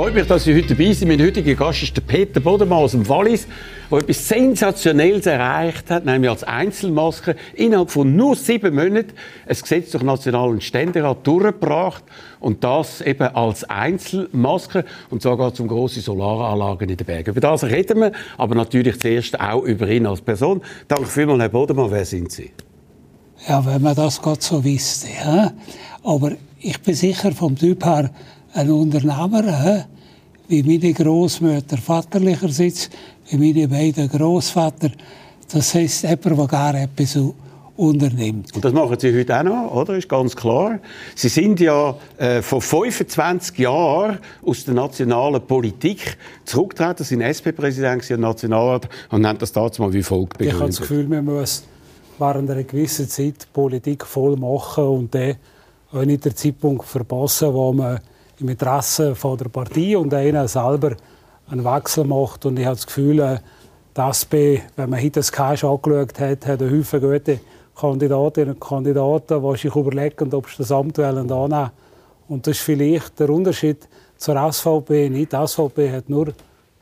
Freut mich, dass Sie heute dabei sind. Mein heutiger Gast ist der Peter Bodemann aus dem Wallis, der etwas Sensationelles erreicht hat, nämlich als Einzelmaske innerhalb von nur sieben Monaten ein Gesetz durch Nationalen Ständerat durchgebracht und das eben als Einzelmaske und sogar zum grossen Solaranlagen in den Bergen. Über das reden wir, aber natürlich zuerst auch über ihn als Person. Danke vielmals, Herr Bodemann. Wer sind Sie? Ja, wenn man das gerade so wüsste. Ja? Aber ich bin sicher vom Typ her ein Unternehmer, wie meine Großmutter vaterlicherseits, wie meine beiden Großvater. Das heisst, jemand, der gerne etwas unternimmt. Und das machen Sie heute auch noch, oder? Ist ganz klar. Sie sind ja äh, vor 25 Jahren aus der nationalen Politik zurückgetreten, Sie sind SP-Präsident im Nationalrat und haben das damals mal wie folgt begründet. Ich habe das Gefühl, man muss während einer gewissen Zeit Politik voll machen und dann auch nicht den Zeitpunkt verpassen, wo man im Interesse von der Partei und einer selber einen Wechsel macht. Und ich habe das Gefühl, äh, die SP, wenn man heute das Cash angeschaut hat, hat eine Haufen gute Kandidatinnen und Kandidaten, die sich überlegen, ob sie das Amt annehmen. Und das ist vielleicht der Unterschied zur SVP. Nicht die SVP hat nur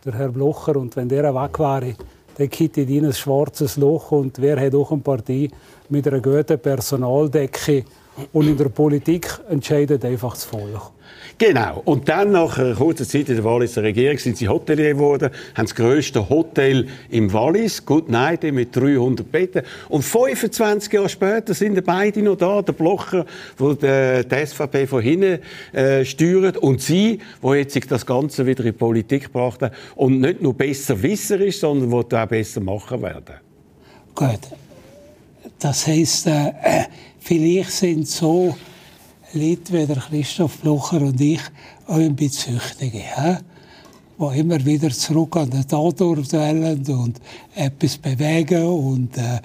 der Herr Blocher und wenn der weg wäre, dann kittet in ein schwarzes Loch und wer hat auch eine Partei mit einer guten Personaldecke und in der Politik entscheidet einfach das Volk. Genau. Und dann, nach kurzen Zeit in der Walliser Regierung, sind sie Hotelier geworden, haben das grösste Hotel im Wallis, Good Night, mit 300 Betten. Und 25 Jahre später sind beide noch da, der Blocher, der die SVP von hinten äh, steuert, und sie, wo jetzt das Ganze wieder in die Politik gebracht haben und nicht nur besser Wisser ist, sondern wo auch besser machen werden. Gut. Das heisst, äh, vielleicht sind so Leute wie der Christoph Blocher und ich auch ein bisschen Süchtige, die immer wieder zurück an den Tatort wollen und etwas bewegen. Und äh,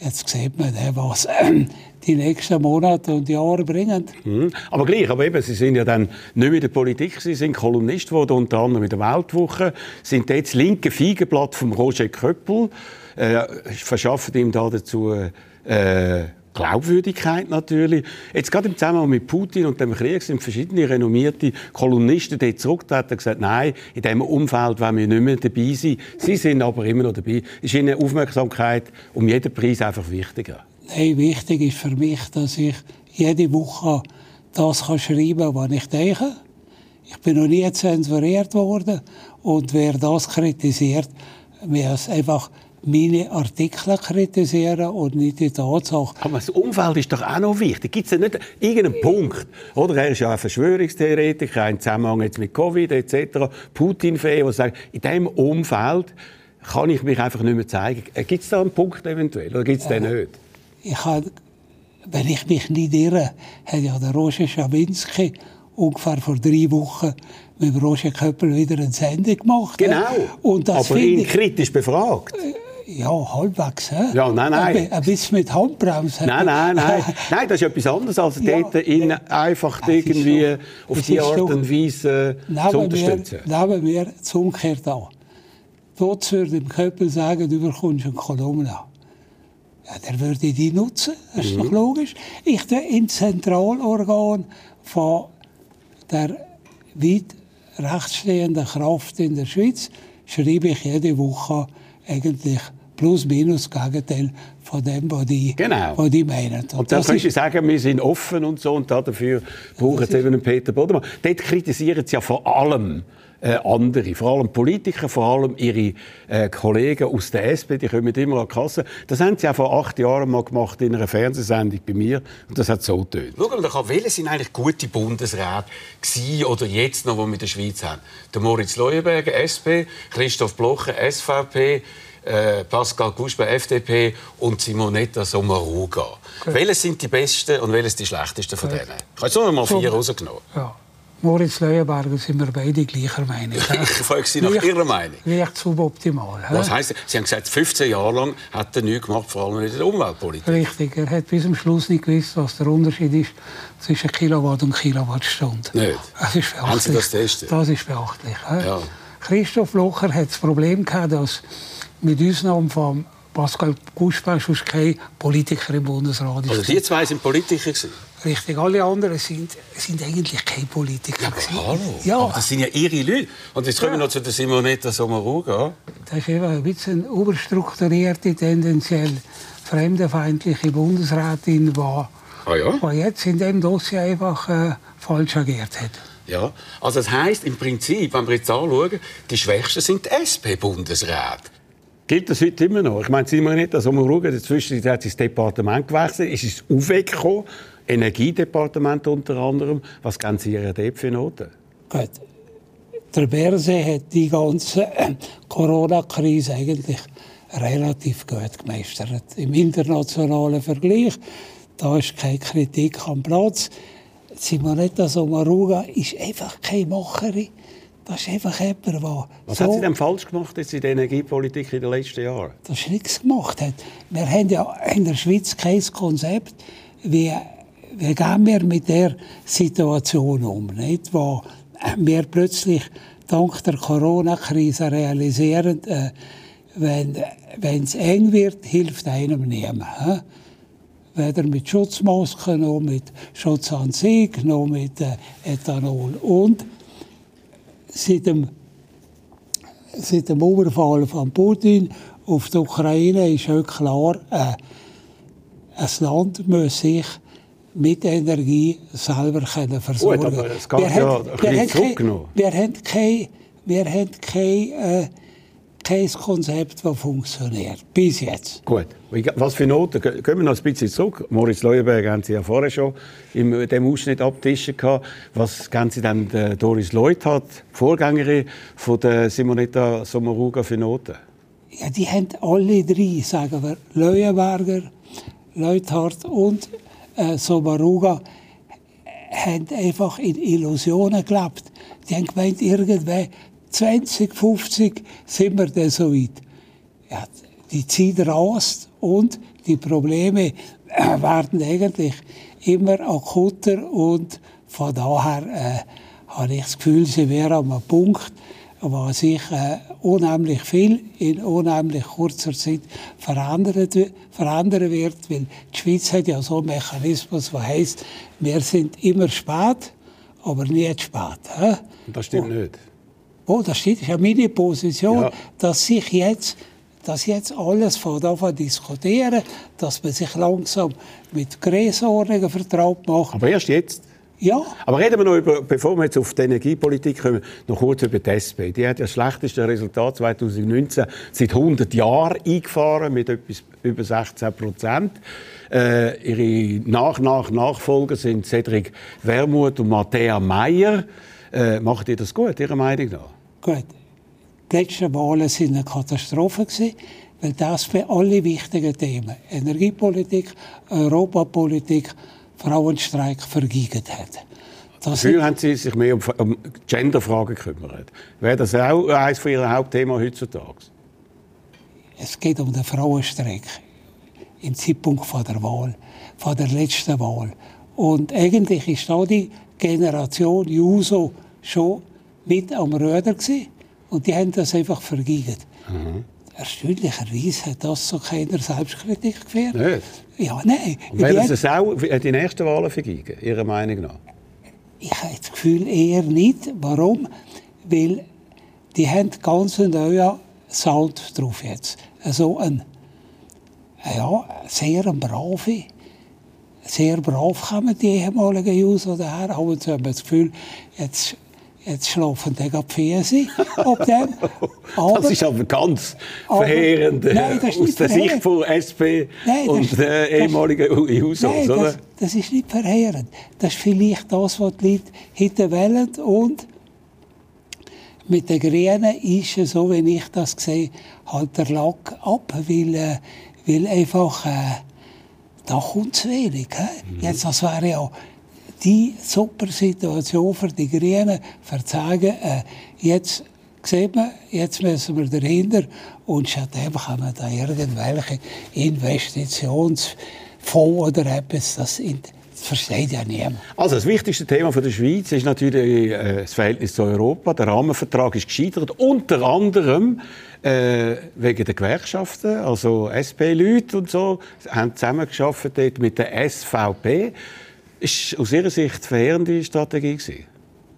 jetzt sieht man, was die nächsten Monate und Jahre bringen. Mhm. Aber gleich, aber eben, Sie sind ja dann nicht mehr in der Politik, Sie sind Kolumnist geworden, unter anderem in der Weltwoche, sind jetzt linke Feigenblatt von Roger Köppel, äh, verschaffen ihm da dazu äh, Glaubwürdigkeit natürlich. Jetzt gerade im Zusammenhang mit Putin und dem Krieg sind verschiedene renommierte Kolumnisten dort zurückgetreten und gesagt, nein, in diesem Umfeld wollen wir nicht mehr dabei sein. Sie sind aber immer noch dabei. Ist Ihnen Aufmerksamkeit um jeden Preis einfach wichtiger? Nein, wichtig ist für mich, dass ich jede Woche das kann schreiben kann, was ich denke. Ich bin noch nie zensuriert worden. Und wer das kritisiert, mir es einfach meine Artikel kritisieren und nicht die Tatsache. Aber das Umfeld ist doch auch noch wichtig. Gibt es ja nicht irgendeinen Punkt? Oder er ist ja ein Verschwörungstheoretiker, ein Zusammenhang jetzt mit Covid etc. Putin-Fan, der sagt, in diesem Umfeld kann ich mich einfach nicht mehr zeigen. Äh, gibt es da einen Punkt eventuell oder gibt es den nicht? Ich habe, wenn ich mich nicht irre, hat ja der Roger Schawinski ungefähr vor drei Wochen mit Roger Köppel wieder eine Sendung gemacht. Genau, und das aber ihn kritisch befragt. Ja, halbwegs. He? Ja, nein, nein. Ein bisschen mit Handbremse. Nein, nein, nein. nein, das ist etwas anderes, als ja, dort ihn einfach irgendwie so, auf die Art und Weise äh, zu unterstützen. Wir, nehmen wir das Umkehrte an. Dort würde dem Köppel sagen, du bekommst eine Kolumne. Ja, der würde die nutzen, das ist mhm. doch logisch. Ich im Zentralorgan von der weit rechtsstehenden Kraft in der Schweiz schreibe ich jede Woche eigentlich plus minus Gegenteil von dem, was die, genau. was die meinen. Und, und dann kannst du sagen, wir sind offen und so und dafür brauchen sie eben einen Peter Bodemann. Dort kritisieren sie ja vor allem äh, andere, vor allem Politiker, vor allem ihre äh, Kollegen aus der SP, die kommen immer an die Kasse. Das haben sie auch vor acht Jahren mal gemacht in einer Fernsehsendung bei mir und das hat so getönt. Schau mal, welche sind eigentlich gute Bundesräte gewesen oder jetzt noch, die wir in der Schweiz haben? Der Moritz Leuenberger, SP, Christoph Blocher, SVP, äh, Pascal Gusper, FDP und Simonetta Sommaruga. Okay. Welche sind die besten und welche die schlechtesten von denen? Ich habe jetzt nur mal vier rausgenommen. Ja. Moritz Leuenberger sind wir beide gleicher Meinung. ich frage Sie nach Leicht, Ihrer Meinung. Nicht suboptimal. Was heisst, Sie haben gesagt, 15 Jahre lang hat er nichts gemacht, vor allem in der Umweltpolitik. Richtig, er hat bis zum Schluss nicht gewusst, was der Unterschied ist zwischen Kilowatt und Kilowattstunde. Nicht? Das ist beachtlich. Haben Sie das testet? Das ist beachtlich. Ja. Christoph Locher hat das Problem gehabt, dass mit Ausnahme von Pascal Guspach sonst kein Politiker im Bundesrat. Also die zwei sind Politiker gewesen? Richtig, alle anderen sind, sind eigentlich keine Politiker. Ja, aber hallo, ja. aber das sind ja ihre Leute. Und jetzt kommen wir noch zu der Simonetta Sommaruga. Das ist eben ein bisschen eine überstrukturierte, tendenziell fremdenfeindliche Bundesrätin, die, ah, ja? jetzt in dem Dossier einfach äh, falsch agiert hat. Ja, also das heisst im Prinzip, wenn wir jetzt anschauen, die Schwächsten sind die SP-Bundesräte. Gilt das heute immer noch? Ich meine, Simonetta Sommaruga, inzwischen hat sie das Departement gewechselt, ist ins aufgekommen Energiedepartement unter anderem. Was geben Sie ihr dort für Noten? Gut. Der Berse hat die ganze äh, Corona-Krise eigentlich relativ gut gemeistert. Im internationalen Vergleich, da ist keine Kritik am Platz. Simonetta Sommaruga ist einfach keine Macherin. Das ist einfach jemand, der Was so, hat sie denn falsch gemacht jetzt in der Energiepolitik in den letzten Jahren? Das ist nichts gemacht. Hat. Wir haben ja in der Schweiz kein Konzept, wie wie gehen wir mit der Situation um, nicht? wo wir plötzlich dank der Corona-Krise realisieren, äh, wenn es eng wird, hilft einem niemand. He? Weder mit Schutzmasken, noch mit Schutzanzug, noch mit äh, Ethanol. Und seit dem Überfall von Putin auf die Ukraine ist auch klar, äh, ein Land muss sich mit Energie selber können versorgen Gut, aber es geht wir ja haben. Wir haben kein, wir haben kein, äh, kein Konzept, das funktioniert. Bis jetzt. Gut. Was für Noten? Gehen wir noch ein bisschen zurück. Moritz Leuenberg haben Sie ja vorher schon in dem Ausschnitt abtischen gehabt. Was geben Sie denn Doris Leuthard, Vorgängerin von der Simonetta Sommaruga, für Noten? Ja, die haben alle drei, sagen wir, Leuenberger, Leuthard und äh, Somaruga haben einfach in Illusionen gelebt. Die haben gemeint, irgendwann 2050 sind wir dann so weit. Ja, die Zeit rast und die Probleme äh, werden eigentlich immer akuter und von daher äh, habe ich das Gefühl, sie wären an einem Punkt, wo sich äh, unheimlich viel in unheimlich kurzer Zeit verändern, verändern wird, weil die Schweiz hat ja so einen Mechanismus, der heißt, wir sind immer spät, aber nie zu spät. He? Das stimmt oh. nicht. Oh, das ist ja meine Position, ja. dass sich jetzt dass jetzt alles von davon diskutieren, dass man sich langsam mit Größenordnungen vertraut macht. Aber erst jetzt? Ja. Aber reden wir noch über, bevor wir jetzt auf die Energiepolitik kommen, noch kurz über die SP. Die hat ja das schlechteste Resultat 2019 seit 100 Jahren eingefahren mit etwas über 16 Prozent. Äh, ihre Nach-Nach-Nachfolger sind Cedric Wermuth und Matthäa Meyer. Äh, macht ihr das gut, Ihrer Meinung nach? Gut. Die letzten Wahlen waren eine Katastrophe. weil das für alle wichtigen Themen, Energiepolitik, Europapolitik, Frauenstreik vergeigt hat. Das Dafür haben Sie sich mehr um, um Genderfragen gekümmert. Wäre das auch eines von Ihren Hauptthemen heutzutage? Es geht um den Frauenstreik im Zeitpunkt von der Wahl, von der letzten Wahl. Und eigentlich ist da die Generation Juso schon mit am Röder gewesen. und die haben das einfach vergeigt. Mhm. Erstaunlicherweise hat das so keiner Selbstkritik geführt. Nicht? Ja, nein. Werden Sie es auch die nächsten Wahlen vergeigen, Ihrer Meinung nach? Ich habe das Gefühl eher nicht. Warum? Weil die haben ganz neuen Sound drauf jetzt. So ein, ja, sehr brave, sehr brav kommen die ehemaligen User daher. Aber sie haben das Gefühl, jetzt Jetzt schlafen die Pferde ab dem. Aber, das ist aber ganz verheerend aber, nein, aus der Sicht von SP nein, und der ehemaligen Jusos, oder? Das, das, ist nicht verheerend. Das ist vielleicht das, was die Leute wählen. Und mit den Grünen ist es so, wie ich das sehe, halt der Lack ab, weil, äh, weil einfach äh, da kommt zu wenig. Mhm. Jetzt, das wäre ja die super Situation für die Grünen verzeigen. Äh, jetzt sieht man, jetzt müssen wir dahinter und stattdessen kann man da irgendwelche Investitionsfonds oder etwas, das, das versteht ja niemand. Also das wichtigste Thema für die Schweiz ist natürlich äh, das Verhältnis zu Europa. Der Rahmenvertrag ist gescheitert, unter anderem äh, wegen der Gewerkschaften. Also SP-Leute und so haben zusammengearbeitet mit der SVP. Ist aus Ihrer Sicht verheerende Strategie gewesen?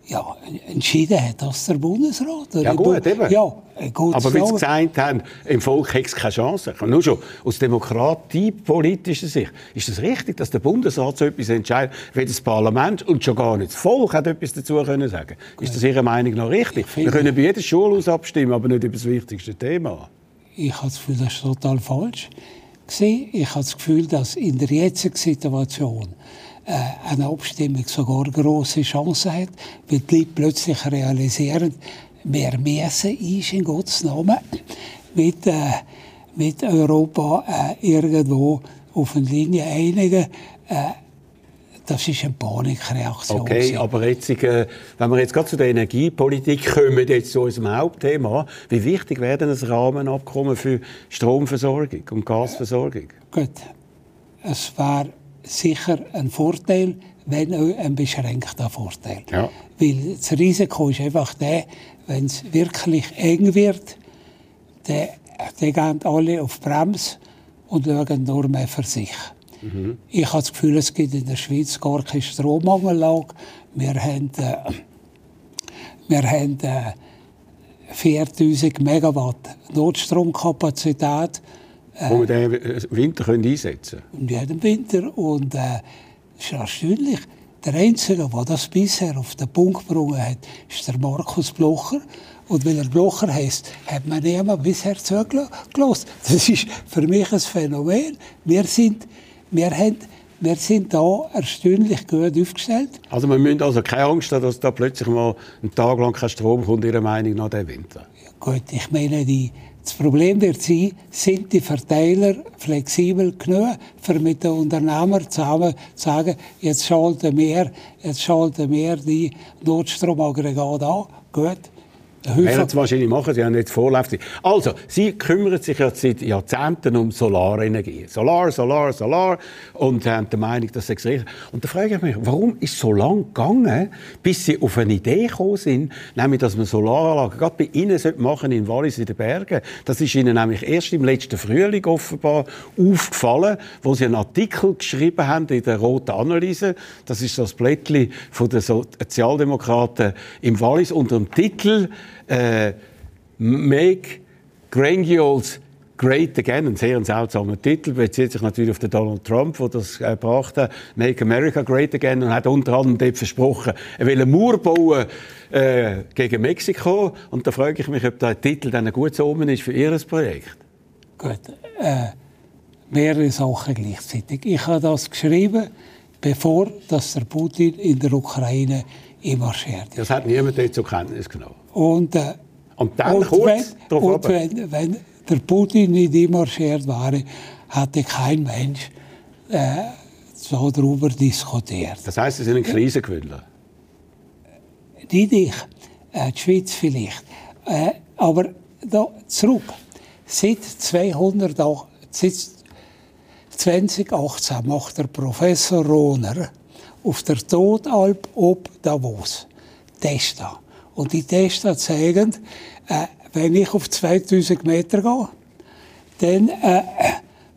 Ja, entschieden hat das der Bundesrat. Ja gut, eben. Ja, gut Aber wie Sie gesagt haben, im Volk hat es keine Chance. Nur schon aus demokratiepolitischer Sicht ist es richtig, dass der Bundesrat so etwas entscheidet, wie das Parlament und schon gar nicht das Volk hat etwas dazu können sagen. Ist das Ihrer Meinung nach richtig? Wir können bei jeder Schulhaus abstimmen, aber nicht über das wichtigste Thema. Ich habe das Gefühl, das ist total falsch. Ich habe das Gefühl, dass in der jetzigen Situation eine Abstimmung sogar große Chancen hat, weil die Leute plötzlich realisieren, wir müssen uns in Gottes Namen mit, äh, mit Europa äh, irgendwo auf eine Linie einigen. Äh, das ist eine Panikreaktion. Okay, aber jetzt, äh, wenn wir jetzt gerade zu der Energiepolitik kommen, jetzt zu unserem Hauptthema, wie wichtig wäre denn ein Rahmenabkommen für Stromversorgung und Gasversorgung? Gut, es wäre sicher ein Vorteil, wenn auch ein beschränkter Vorteil. Ja. Weil das Risiko ist einfach der, wenn es wirklich eng wird, dann, gehen alle auf Bremse und schauen nur mehr für sich. Mhm. Ich habe das Gefühl, es gibt in der Schweiz gar keine Strommangellage. Wir haben, äh, wir haben äh, 4000 Megawatt Notstromkapazität wo wir den Winter können einsetzen können. Ja, den Winter. Und äh, es ist erstaunlich. Der Einzige, der das bisher auf den Punkt gebracht hat, ist der Markus Blocher. Und weil er Blocher heisst, hat man niemand bisher zugelassen. Das ist für mich ein Phänomen. Wir sind, wir haben, wir sind da erstaunlich gut aufgestellt. Also wir müssen also keine Angst haben, dass da plötzlich mal einen Tag lang kein Strom kommt, Ihrer Meinung nach, der Winter? Ja, gut, ich meine, die, das Problem wird sein, sind die Verteiler flexibel genug, für mit den Unternehmern zusammen zu sagen, jetzt schalten wir, jetzt schalten wir die Notstromaggregate an. Gut, werden Sie wahrscheinlich machen, Sie haben nicht Vorlaufzeit. Also, Sie kümmern sich ja seit Jahrzehnten um Solarenergie. Solar, Solar, Solar. Und haben die Meinung, das sei richtig. Und da frage ich mich, warum ist es so lange gegangen, bis Sie auf eine Idee gekommen sind, nämlich, dass man Solaranlagen gerade bei Ihnen machen in Wallis in den Bergen. Das ist Ihnen nämlich erst im letzten Frühling offenbar aufgefallen, wo Sie einen Artikel geschrieben haben in der Roten Analyse. Das ist das Blättchen von den Sozialdemokraten im Wallis unter dem Titel äh, Make Granules Great Again, ein sehr seltsamer Titel, bezieht sich natürlich auf den Donald Trump, der das äh, brachte, Make America Great Again, und hat unter anderem dort versprochen, er will einen Mauer bauen äh, gegen Mexiko. Und da frage ich mich, ob der Titel dann ein gutes Omen ist für Ihr Projekt. Gut, äh, mehrere Sachen gleichzeitig. Ich habe das geschrieben, bevor dass der Putin in der Ukraine marschiert. Das hat niemand dort zur Kenntnis genommen. Und, äh, und dann und kurz wenn, und wenn, wenn, der Putin nicht marschiert wäre, hätte kein Mensch äh, so darüber diskutiert. Das heißt, Sie sind ein Krisengewinner? Nicht ich, äh, die Schweiz vielleicht. Äh, aber da, zurück. Seit, 200, seit 2018 macht der Professor Rohner auf der Todalp ob Davos Testa. Und die Tests zeigen, äh, wenn ich auf 2000 Meter gehe, dann äh,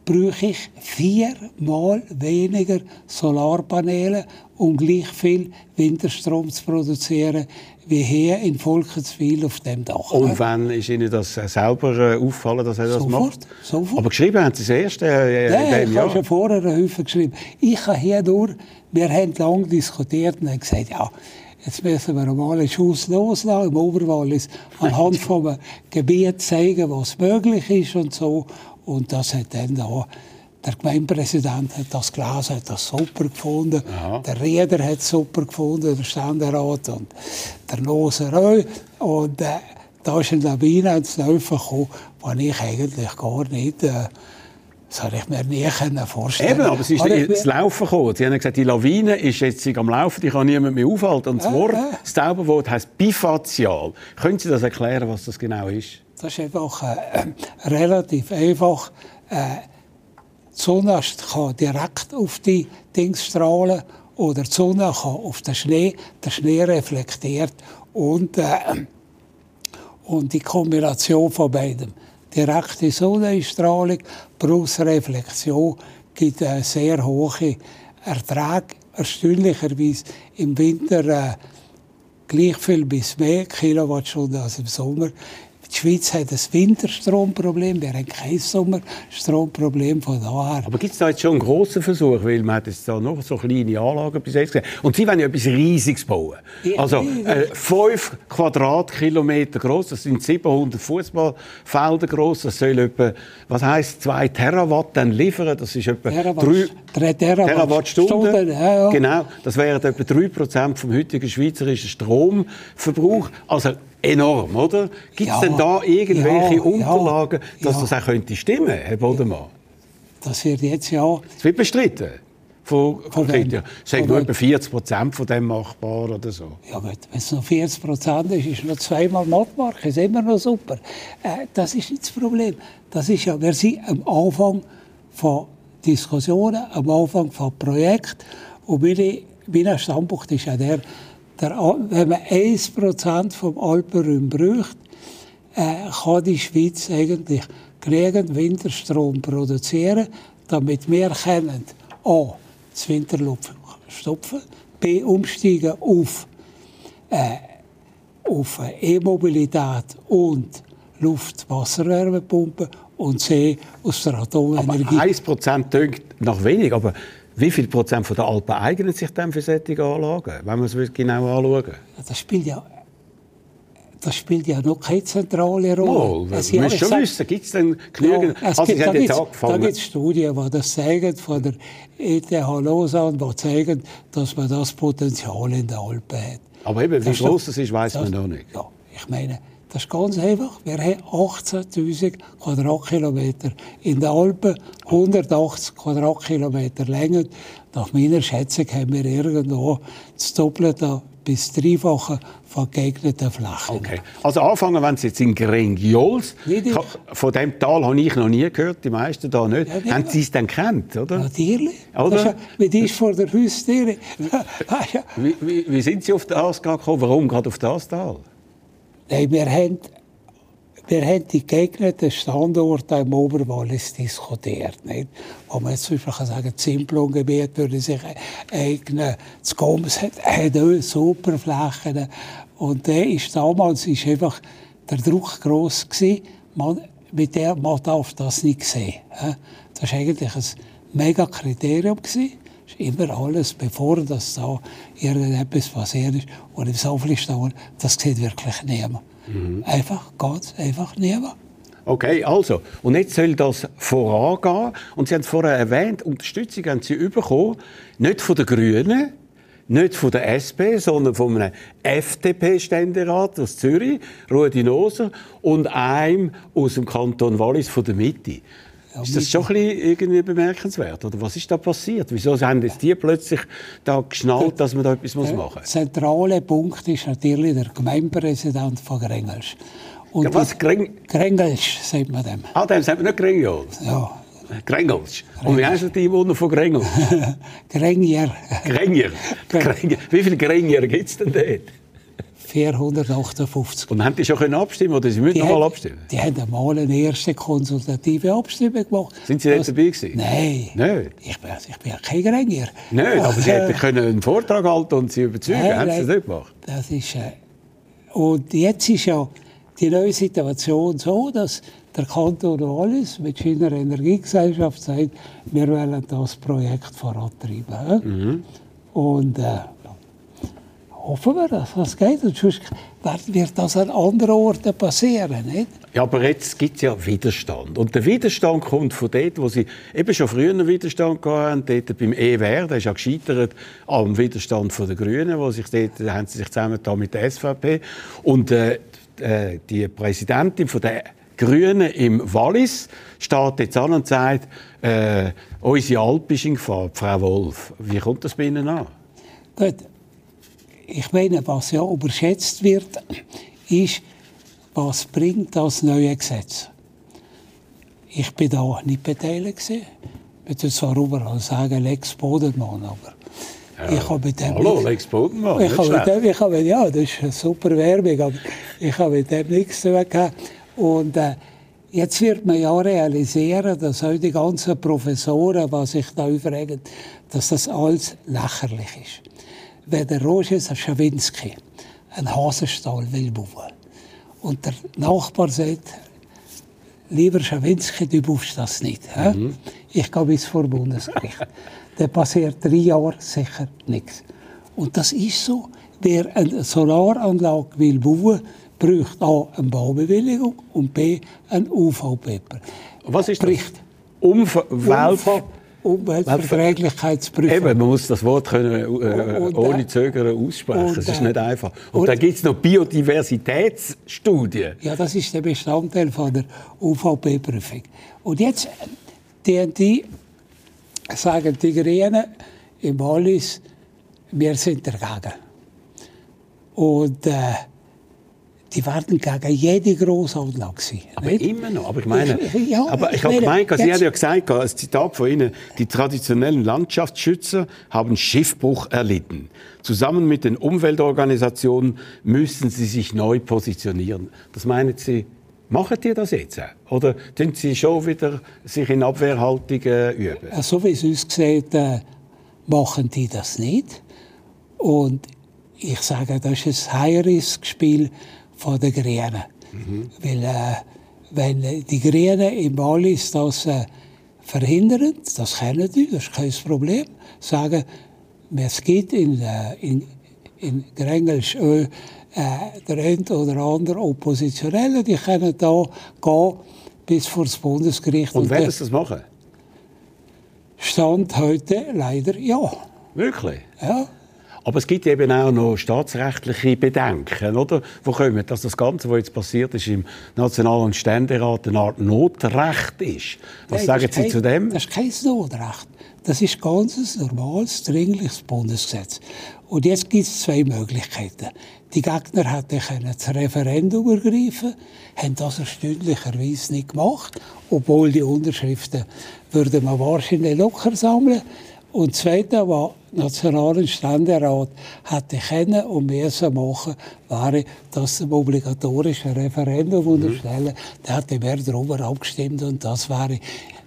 brauche ich viermal weniger Solarpaneele, um gleich viel Winterstrom zu produzieren, wie hier in Volkenswil auf dem Dach. Und wann ist Ihnen das selber äh, auffallen, dass er das sofort, macht? Sofort. Aber geschrieben haben Sie das erste äh, in ja, dem Jahr? ich habe schon vorher eine Hüfe geschrieben. Ich habe hier durch, wir haben lange diskutiert und haben gesagt, ja, Jetzt müssen wir mal einen Schuss loslassen im Oberwallis, anhand vom Gebiet zeigen, was möglich ist und so. Und das hat dann da der Gemeindepräsident hat das gelesen, hat das super gefunden. Aha. Der Rieder hat es super gefunden, der Ständerat und der Noserö. Und äh, da ist eine Lawine ins Laufen gekommen, die ich eigentlich gar nicht... Äh, das habe ich mir nie vorstellen Eben, aber es ist ins Laufen gekommen. Sie haben gesagt, die Lawine ist jetzt am Laufen, die kann niemand mehr aufhalten. Und das, äh, Wort, äh. das Zauberwort heisst bifazial. Können Sie das erklären, was das genau ist? Das ist einfach äh, relativ einfach. Äh, die Sonne kann direkt auf die Dings strahlen oder die Sonne kann auf den Schnee, der Schnee reflektiert und, äh, und die Kombination von beidem direkte Sonnenstrahlung plus Reflexion gibt eine sehr hohe Ertrag erstaunlicherweise im Winter äh, gleich viel bis mehr Kilowattstunden als im Sommer. Die Schweiz hat ein Winterstromproblem, wir haben kein Sommerstromproblem von daher. Aber gibt es da jetzt schon einen grossen Versuch? Weil man hat jetzt da noch so kleine Anlagen bis jetzt gesehen. Und Sie wollen ja etwas Riesiges bauen. Also äh, 5 Quadratkilometer groß, das sind 700 Fußballfelder groß. Das soll etwa, was heisst 2 Terawatt dann liefern? Das ist etwa Terawatt- 3 drei Terawatt- Terawattstunden. Stunden, ja, ja. Genau, das wären etwa 3% vom heutigen schweizerischen Stromverbrauch. Also enorm, oder? Gibt es Ja, denn da irgendwelche ja, Unterlagen, dass ja. das auch könnte stimmen, Herr Bodemann? Das wird jetzt ja Es wird bestritten. Von, von Von wem? Kritiker. Sagen nur etwa 40 Prozent von dem machbar oder so. Ja gut, wenn es noch 40 Prozent ist, ist noch zweimal Nordmark, ist immer noch super. Äh, das ist nicht das Problem. Das ist ja, wir sind am Anfang von Diskussionen, am Anfang von Projekten. Und meine, mein Standpunkt ist ja der, der, wenn man 1 Prozent vom Alpenraum braucht, äh, kann die Schweiz eigentlich genügend Winterstrom produzieren, damit wir können A. das Winterluft stopfen, B. umsteigen auf, äh, auf E-Mobilität und Luft-Wasserwärmepumpen und C. aus der Atomenergie. 1 Prozent klingt nach wenig, aber wie viel Prozent von der Alpen eignen sich denn für solche Anlagen, wenn man es genau anschauen Das spielt ja das spielt ja noch keine zentrale Rolle. Mal, wir ja, müssen schon sag- wissen, gibt es denn genügend... Ja, es also, gibt, da gibt's- gibt es Studien, die das zeigen, von der ETH Lausanne, die zeigen, dass man das Potenzial in den Alpen hat. Aber eben, wie Das groß das ist, weiß man noch nicht. Ja, ich meine, das ist ganz einfach. Wir haben 18'000 Quadratkilometer in den Alpen, 180 Quadratkilometer Länge. Nach meiner Schätzung haben wir irgendwo das Doppelte bis Dreifache von geeigneten Flächen. Okay. Also anfangen, wenn Sie jetzt in ich. von dem Tal habe ich noch nie gehört, die meisten da nicht. Ja, nicht. Haben Sie es denn kennt, oder? Natürlich. Oder? Das ist wie die ist vor der Haustüre. Ah, ja. Wie, wie, wie sind Sie auf das gekommen? Warum gerade auf das Tal? Nein, wir haben, wir haben die geeigneten Standorte im Oberwallis diskutiert. Nicht? Wo man zum Beispiel kann sagen Zimplongebiet würde sich eignen, das Goms hat, hat auch super Flächen. Und der ist damals ist einfach der Druck gross gewesen. Man, mit der man darf das nicht sehen. Das war eigentlich ein mega Kriterium gewesen. Immer alles, bevor das da irgendetwas passiert ist. Und im Soflistauer, das sieht wirklich niemand. Einfach, ganz einfach niemand. Okay, also, und jetzt soll das vorangehen. Und Sie haben es vorher erwähnt, Unterstützung haben Sie bekommen, nicht von den Grünen, nicht von der SP, sondern von einem FDP-Ständerat aus Zürich, Rudi Noser, und einem aus dem Kanton Wallis von der Mitte. Ist das schon ein bisschen irgendwie bemerkenswert? Oder was ist da passiert? Wieso haben jetzt die plötzlich da geschnallt, dass man da etwas machen muss? Der zentrale Punkt ist natürlich der Gemeindepräsident von Grengels. Und Ja, was? Greng sagt man dem. ah, dem sagt man nicht Grengels. Ja. Grengels. Und wie heißen die Wohner von Grengels? Grengjer. Grengjer. Grengjer. Wie viele Grengjer gibt es denn dort? 458. Und haben die schon können abstimmen oder sie müssen noch mal haben- abstimmen? Die haben einmal eine erste konsultative Abstimmung gemacht. Sind Sie Das- dabei gewesen? Nein. Nicht? Ich bin, ich bin ja kein Grengjer. Nicht, aber Sie Äh, hätten können einen Vortrag halten und sie überzeugen. Nein, haben Sie das nein. nicht gemacht? Das ist, äh, und jetzt ist ja die neue Situation so, dass der Kanton Wallis mit seiner Energiegesellschaft sagt, wir wollen das Projekt vorantreiben. Mhm. Und äh, hoffen wir, dass das geht. Und sonst wird- das an anderen Orten passieren. Nicht? Ja, aber jetzt gibt es ja Widerstand. Und der Widerstand kommt von dort, wo Sie eben schon früher einen Widerstand haben, dort beim EWR, der ist ja gescheitert am Widerstand den Grünen, wo sich dort, da haben sie sich zusammengetan mit der SVP. Und äh, äh, die Präsidentin von der Grünen im Wallis steht jetzt an und sagt, äh, unsere Alp ist in Gefahr, Frau Wolf. Wie kommt das bei Ihnen an? Gut. Ich meine, was ja überschätzt wird, ist, was bringt das neue Gesetz? Ich bin da nicht beteiligt. gewesen. Man tut zwar überall sagen, Lex Bodenmann, aber ich habe mit dem Hallo, nichts- Lex Bodenmann, ich habe mit dem, ich habe, ja, das ist eine super Werbung, aber ich habe mit dem nichts zu tun gehabt. Und äh, jetzt wird man ja realisieren, dass auch die ganzen Professoren, die sich da aufregen, dass das alles lächerlich ist. Wenn der Roger Schawinski einen Hasenstall will bauen und der Nachbar sagt, lieber Schawinski, du baust das nicht. Mhm. Ich gehe bis vor Bundesgericht. Dann passiert drei Jahre sicher nichts. Und das ist so. Wer eine Solaranlage will bauen, braucht A eine Baubewilligung und B ein UV-Paper. Was ist Bericht? Umwelt... Umweltverträglichkeitsprüfung. Eben, man muss das Wort können, äh, und, ohne Zögern aussprechen. Das ist nicht einfach. Und, und dann gibt es noch Biodiversitätsstudien. Ja, das ist der Bestandteil von der UVP-Prüfung. Und jetzt, die, die sagen die Grünen im Wallis, wir sind dagegen. Und äh, die werden gegen jede Grossanlage sein. Aber nicht? immer noch. Aber ich meine, ja, aber ich habe gemeint, Sie haben ja gesagt, als Zitat von Ihnen, die traditionellen Landschaftsschützer haben Schiffbruch erlitten. Zusammen mit den Umweltorganisationen müssen sie sich neu positionieren. Das meinen Sie, machen die das jetzt? Oder sind Sie schon wieder sich in Abwehrhaltung äh, üben? So wie es uns sieht, äh, machen die das nicht. Und ich sage, das ist ein Von den Grünen. Mhm. Weil, äh, wenn die Grünen im Wallis das äh, verhindern, das kennen die, das ist kein Problem, sagen, es gibt in, äh, in, in Grengelsch äh, der eine oder andere Oppositionelle, die können da gehen bis vor das Bundesgericht. Und, und werden sie das machen? Stand heute leider ja. Wirklich? Ja. Aber es gibt eben auch noch staatsrechtliche Bedenken, oder? Wo kommen, dass das Ganze, was jetzt passiert ist im Nationalen Ständerat, eine Art Notrecht ist. Was Nein, sagen Sie kein, zu dem? Das ist kein Notrecht. Das ist ganz normales, dringliches Bundesgesetz. Und jetzt gibt es zwei Möglichkeiten. Die Gegner hätten das Referendum ergreifen, haben das erstaunlicherweise nicht gemacht, obwohl die Unterschriften würde man wahrscheinlich locker sammeln. Und zweitens, was nationalen Ständerat hätte können und müssen machen, wäre, dass dem obligatorischen Referendum mhm. unterstellen, da hätte wer darüber abgestimmt und das wäre,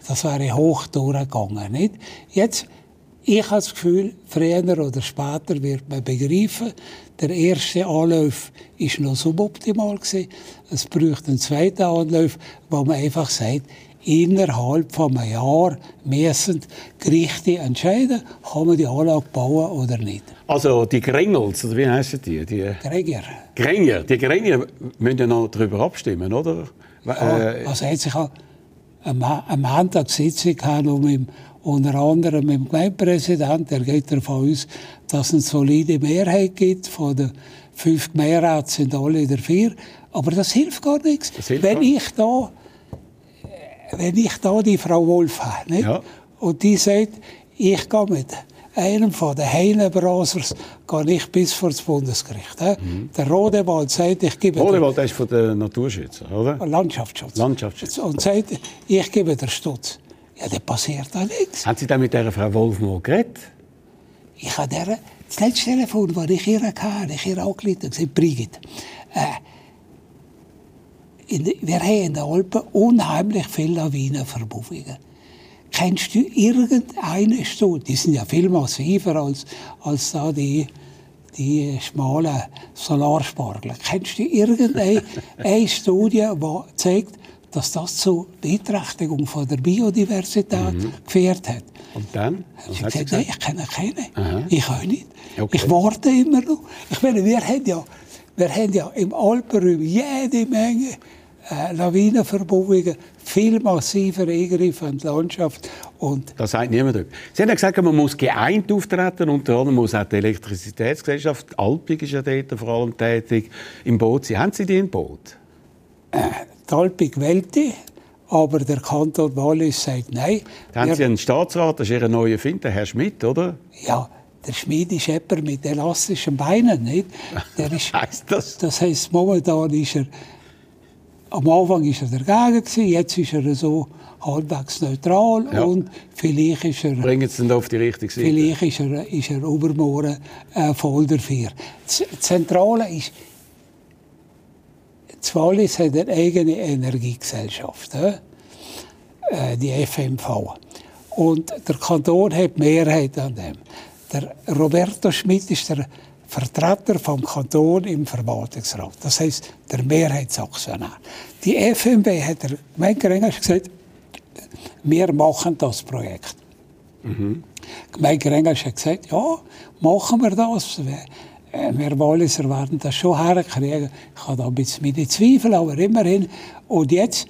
das wäre hoch durchgegangen. Nicht? Jetzt, ich habe das Gefühl, früher oder später wird man begreifen, der erste Anlauf ist noch suboptimal gewesen. Es braucht einen zweiten Anlauf, wo man einfach sagt, innerhalb von einem Jahr müssen Gerichte entscheiden, kann man die Anlage bauen oder nicht. Also die Grengels, oder wie heißen die? die Grenger. Grenger. Die Grenger müssen ja noch darüber abstimmen, oder? Ja, äh, also hat sich am, Montag Sitzung mit unter anderem mit dem Gemeindepräsidenten. Er geht davon aus, dass es eine solide Mehrheit gibt. Von den fünf Gemeinderäten sind alle der vier. Aber das hilft gar nichts. Hilft Wenn gar. ich da wenn ich da die Frau Wolf habe, ja. und die sagt, ich gehe mit einem von den Heinenbrasers ich bis vor das Bundesgericht. Mhm. Der Rodewald sagt, ich gebe... Rodewald ist von den Naturschützern, oder? Landschaftsschutz. Landschaftsschutz. Und sagt, ich gebe den Stutz. Ja, dann passiert da nichts. Haben Sie dann mit dieser Frau Wolf mal geredet? Ich habe der, das letzte Telefon, das ich ihr hatte, ich ihr angerufen, gesagt, Brigitte, äh, wir haben in den Alpen unheimlich viele Lawinenverbuvungen. Kennst du irgendeine Studie? Die sind ja viel massiver als, als da die, die schmalen Solarspargel. Kennst du irgendeine Studie, die zeigt, dass das zur Beeinträchtigung von der Biodiversität mhm. geführt hat? Und dann? ich habe gesagt, nein, ich kenne keine. Ich auch nicht. Okay. Ich warte immer noch. Ich meine, wir haben ja wir haben ja im Alpenraum jede Menge äh, Lawinenverbauungen, viel massiver Eingriffe in die Landschaft. Und das sagt niemand. Sie haben ja gesagt, man muss geeint auftreten, unter anderem muss auch die Elektrizitätsgesellschaft, Alpig ist ja dort vor allem tätig, im Boot. Sie haben Sie die im Boot? Äh, die Alpig wollte, aber der Kanton Wallis sagt nein. Da haben Sie einen Staatsrat, das ist Ihr neuer Find, Herr Schmidt, oder? Ja, der Schmied ist jemand mit elastischen Beinen, nicht? Der ist, heißt das? Das heisst, momentan ist er, am Anfang war er dagegen gewesen, jetzt ist er so halbwegs neutral ja. und vielleicht ist er... Bringen Sie auf die richtige Seite. Vielleicht ist er, ist er übermorgen äh, voll dafür. Das Zentrale ist, Wallis hat eine eigene Energiegesellschaft, äh, die FMV. Und der Kanton hat Mehrheit an dem. Der Roberto Schmidt ist der Vertreter vom Kanton im Verwaltungsrat. Das heißt der Mehrheitsaktionär. Die FMB hat der Gemeinde gesagt, wir machen das Projekt. Mhm. Gemeinde hat gesagt, ja, machen wir das. Wir Walliser werden das schon herkriegen. Ich habe da ein bisschen meine Zweifel, aber immerhin. Und jetzt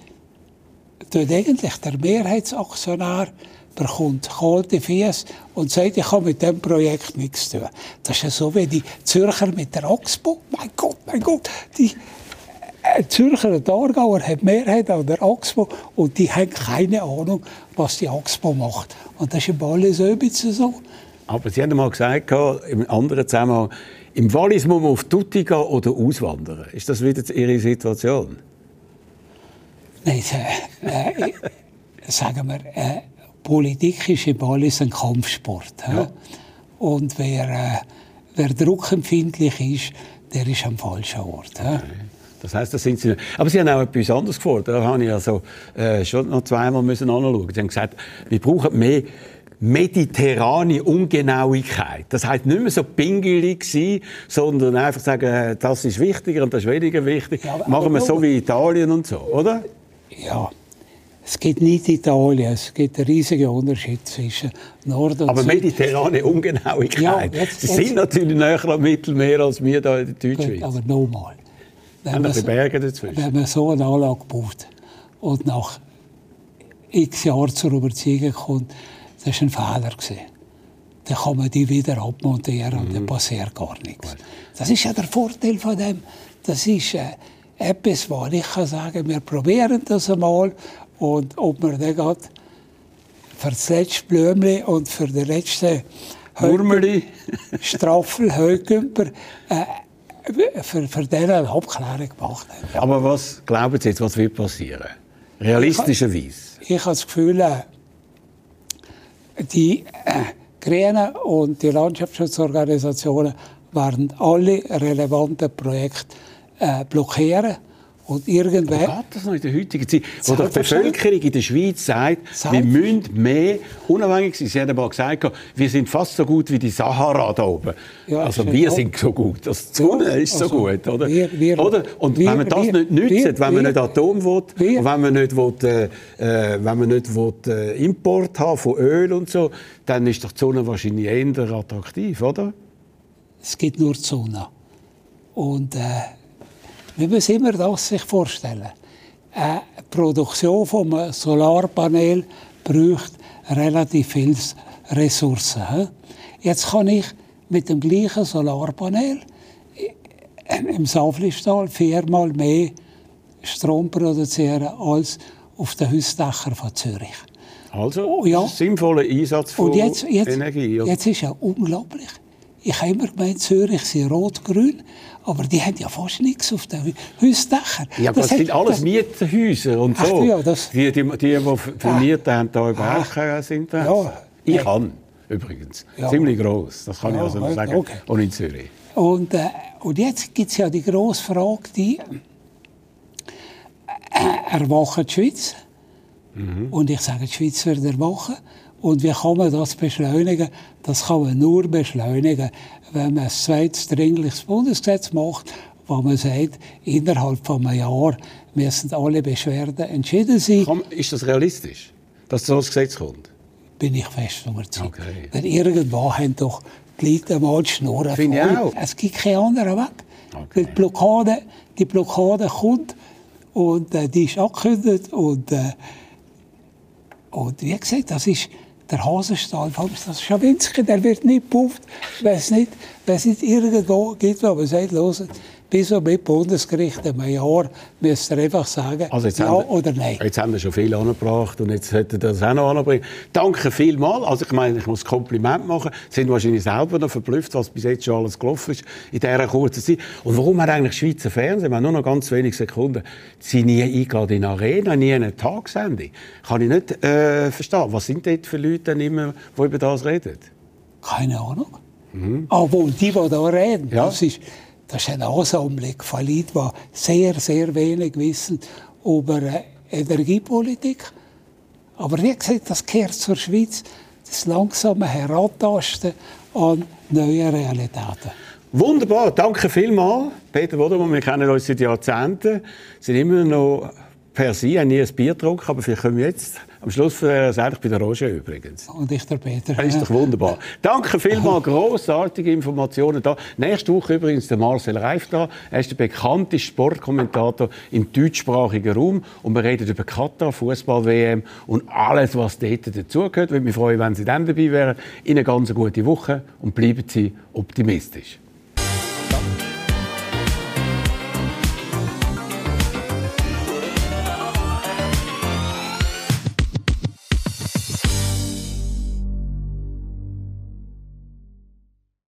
tut eigentlich der Mehrheitsaktionär bekommt kalte Füße und sagt, ich habe mit dem Projekt nichts zu tun. Das ist ja so wie die Zürcher mit der Axpo. Mein Gott, mein Gott, die äh, Zürcher Thurgauer hat Mehrheit an der Axpo und die haben keine Ahnung, was die Axpo macht. Und das ist im Wallis so ein bisschen so. Aber Sie haben mal gesagt, im anderen Zusammenhang, im Wallis muss man auf Tutti gehen oder auswandern. Ist das wieder Ihre Situation? Nein, äh, äh, sagen wir, äh, Politik ist im Wallis ein Kampfsport. Ja. Und wer, äh, wer druckempfindlich ist, der ist am falschen Ort. Okay. Das heißt, das sind Sie. Aber Sie haben auch etwas anderes gefordert. Da habe ich also äh, schon noch zweimal müssen anschauen. Sie haben gesagt, wir brauchen mehr mediterrane Ungenauigkeit. Das heißt nicht mehr so pingelig sein, sondern einfach sagen, äh, das ist wichtiger und das ist weniger wichtig. Ja, Machen wir so wie Italien und so, oder? Ja, es gibt nicht Italien, es gibt einen riesigen Unterschied zwischen Nord und Aber Süd. mediterrane Ungenauigkeit. Ja, jetzt, Sie sind natürlich näher am Mittelmeer als wir hier in der Deutschschweiz. Aber nochmal. Wenn, man, Berge dazwischen. wenn man so eine Anlage baut und nach x Jahren zur Überzeugung kommt, das war ein Fehler. Gewesen. Dann kann man die wieder abmontieren und dann mhm. passiert gar nichts. Das ist ja der Vorteil von dem. Das ist äh, etwas, wo ich kann sagen, wir probieren das einmal und ob wir dann gerade für das letzte Blümchen und für den letzten Hurmeli, Straffel, Heugümper, äh, für, für den eine Abklärung gemacht haben. Aber was glauben Sie jetzt, was wird passieren? Realistischerweise? Ich, ich habe das Gefühl, äh, die äh, Grünen und die Landschaftsschutzorganisationen werden alle relevanten Projekte äh, blockieren. Und irgendwann... Aber geht das noch in der heutigen Zeit, wo die Bevölkerung in der Schweiz sagt, wir müssen mehr unabhängig sein. Sie haben mal gesagt, wir sind fast so gut wie die Sahara da oben. Ja, also wir sind so gut, das Sonne ist so also, gut, oder? Wir, wir, oder? Und wir, wenn man das nicht nützt, wenn man nicht Atom will, und wenn man nicht, will, äh, äh, wenn man nicht will, äh, Import haben von Öl und so, dann ist doch die Sonne wahrscheinlich eher attraktiv, oder? Es gibt nur die Sonne. Und... Äh, wir müssen immer das sich vorstellen. Eine Produktion von einem Solarpanel braucht relativ viele Ressourcen. Jetzt kann ich mit dem gleichen Solarpanel im Saflistal viermal mehr Strom produzieren als auf den Hausdächern von Zürich. Also, oh, ja. sinnvoller Einsatz von Und jetzt, jetzt, Energie. Jetzt ist ja unglaublich. Ich habe immer gemeint, Zürich sei rot-grün. Aber die haben ja fast nichts auf den Hausdächern. Ja, aber das, das sind alles das, Mieterhäuser und so. Ja, das, die, die, die, die vermietet haben, da überhaupt keine sind. Ja, ich ja. kann übrigens. Ja. Ziemlich gross, das kann ja, ich also sagen. Okay. Und in Zürich. Und, äh, und jetzt gibt es ja die grosse Frage, die äh, erwachen die Schweiz. Mhm. Und ich sage, die Schweiz wird erwachen. Und wie kann man das beschleunigen? Das kann man nur beschleunigen, wenn man ein zweites dringliches Bundesgesetz macht, wo man sagt, innerhalb von einem Jahr müssen alle Beschwerden entschieden sein. Ist das realistisch, dass so ein Gesetz kommt? Bin ich fest überzeugt. Okay. Denn irgendwo haben doch die Leute mal die Schnur voll. Auch. Es gibt keinen anderen Weg. Okay. Die, Blockade, die Blockade kommt und äh, die ist angekündigt und, äh, und wie gesagt, das ist der Hasenstall von Schawinski, der wird nicht gepufft, wenn es nicht, wenn es nicht irgendwo gibt, man sagt, los, bis und mit Bundesgericht in einem Jahr müsst ihr einfach sagen, also ja haben, oder nein. Jetzt haben wir schon viel angebracht und jetzt hätte das auch noch anbringen. Danke vielmals. Also ich meine, ich muss Kompliment machen. Sie sind wahrscheinlich selber noch verblüfft, was bis jetzt schon alles gelaufen ist in dieser kurzen Zeit. Und warum hat eigentlich Schweizer Fernsehen, wir haben nur noch ganz wenige Sekunden, sie nie eingeladen in Arena, nie eine Tagsendung? Kann ich nicht äh, verstehen. Was sind dort für Leute immer, die über das reden? Keine Ahnung. Mhm. Obwohl, die, die da reden, ja. das ist das ist Ansammlung von Leuten, die sehr, sehr wenig wissen über Energiepolitik. Aber wie gesagt, das gehört zur Schweiz, das langsame Herantasten an neue Realitäten. Wunderbar, danke vielmals. Peter Wodermann, wir kennen uns seit Jahrzehnten, sind immer noch per se, haben nie ein Bier getrunken, aber vielleicht können wir jetzt am Schluss wäre es eigentlich bei der Roger übrigens. Und ich der Peter. Das ist doch wunderbar. Danke vielmals, grossartige Informationen da. Nächste Woche übrigens der Marcel Reif da. Er ist der bekannteste Sportkommentator im deutschsprachigen Raum. Und wir reden über Katar, Fußball-WM und alles, was dort dazugehört. Ich würde mich freuen, wenn Sie dann dabei wären. Ihnen eine ganz gute Woche und bleiben Sie optimistisch.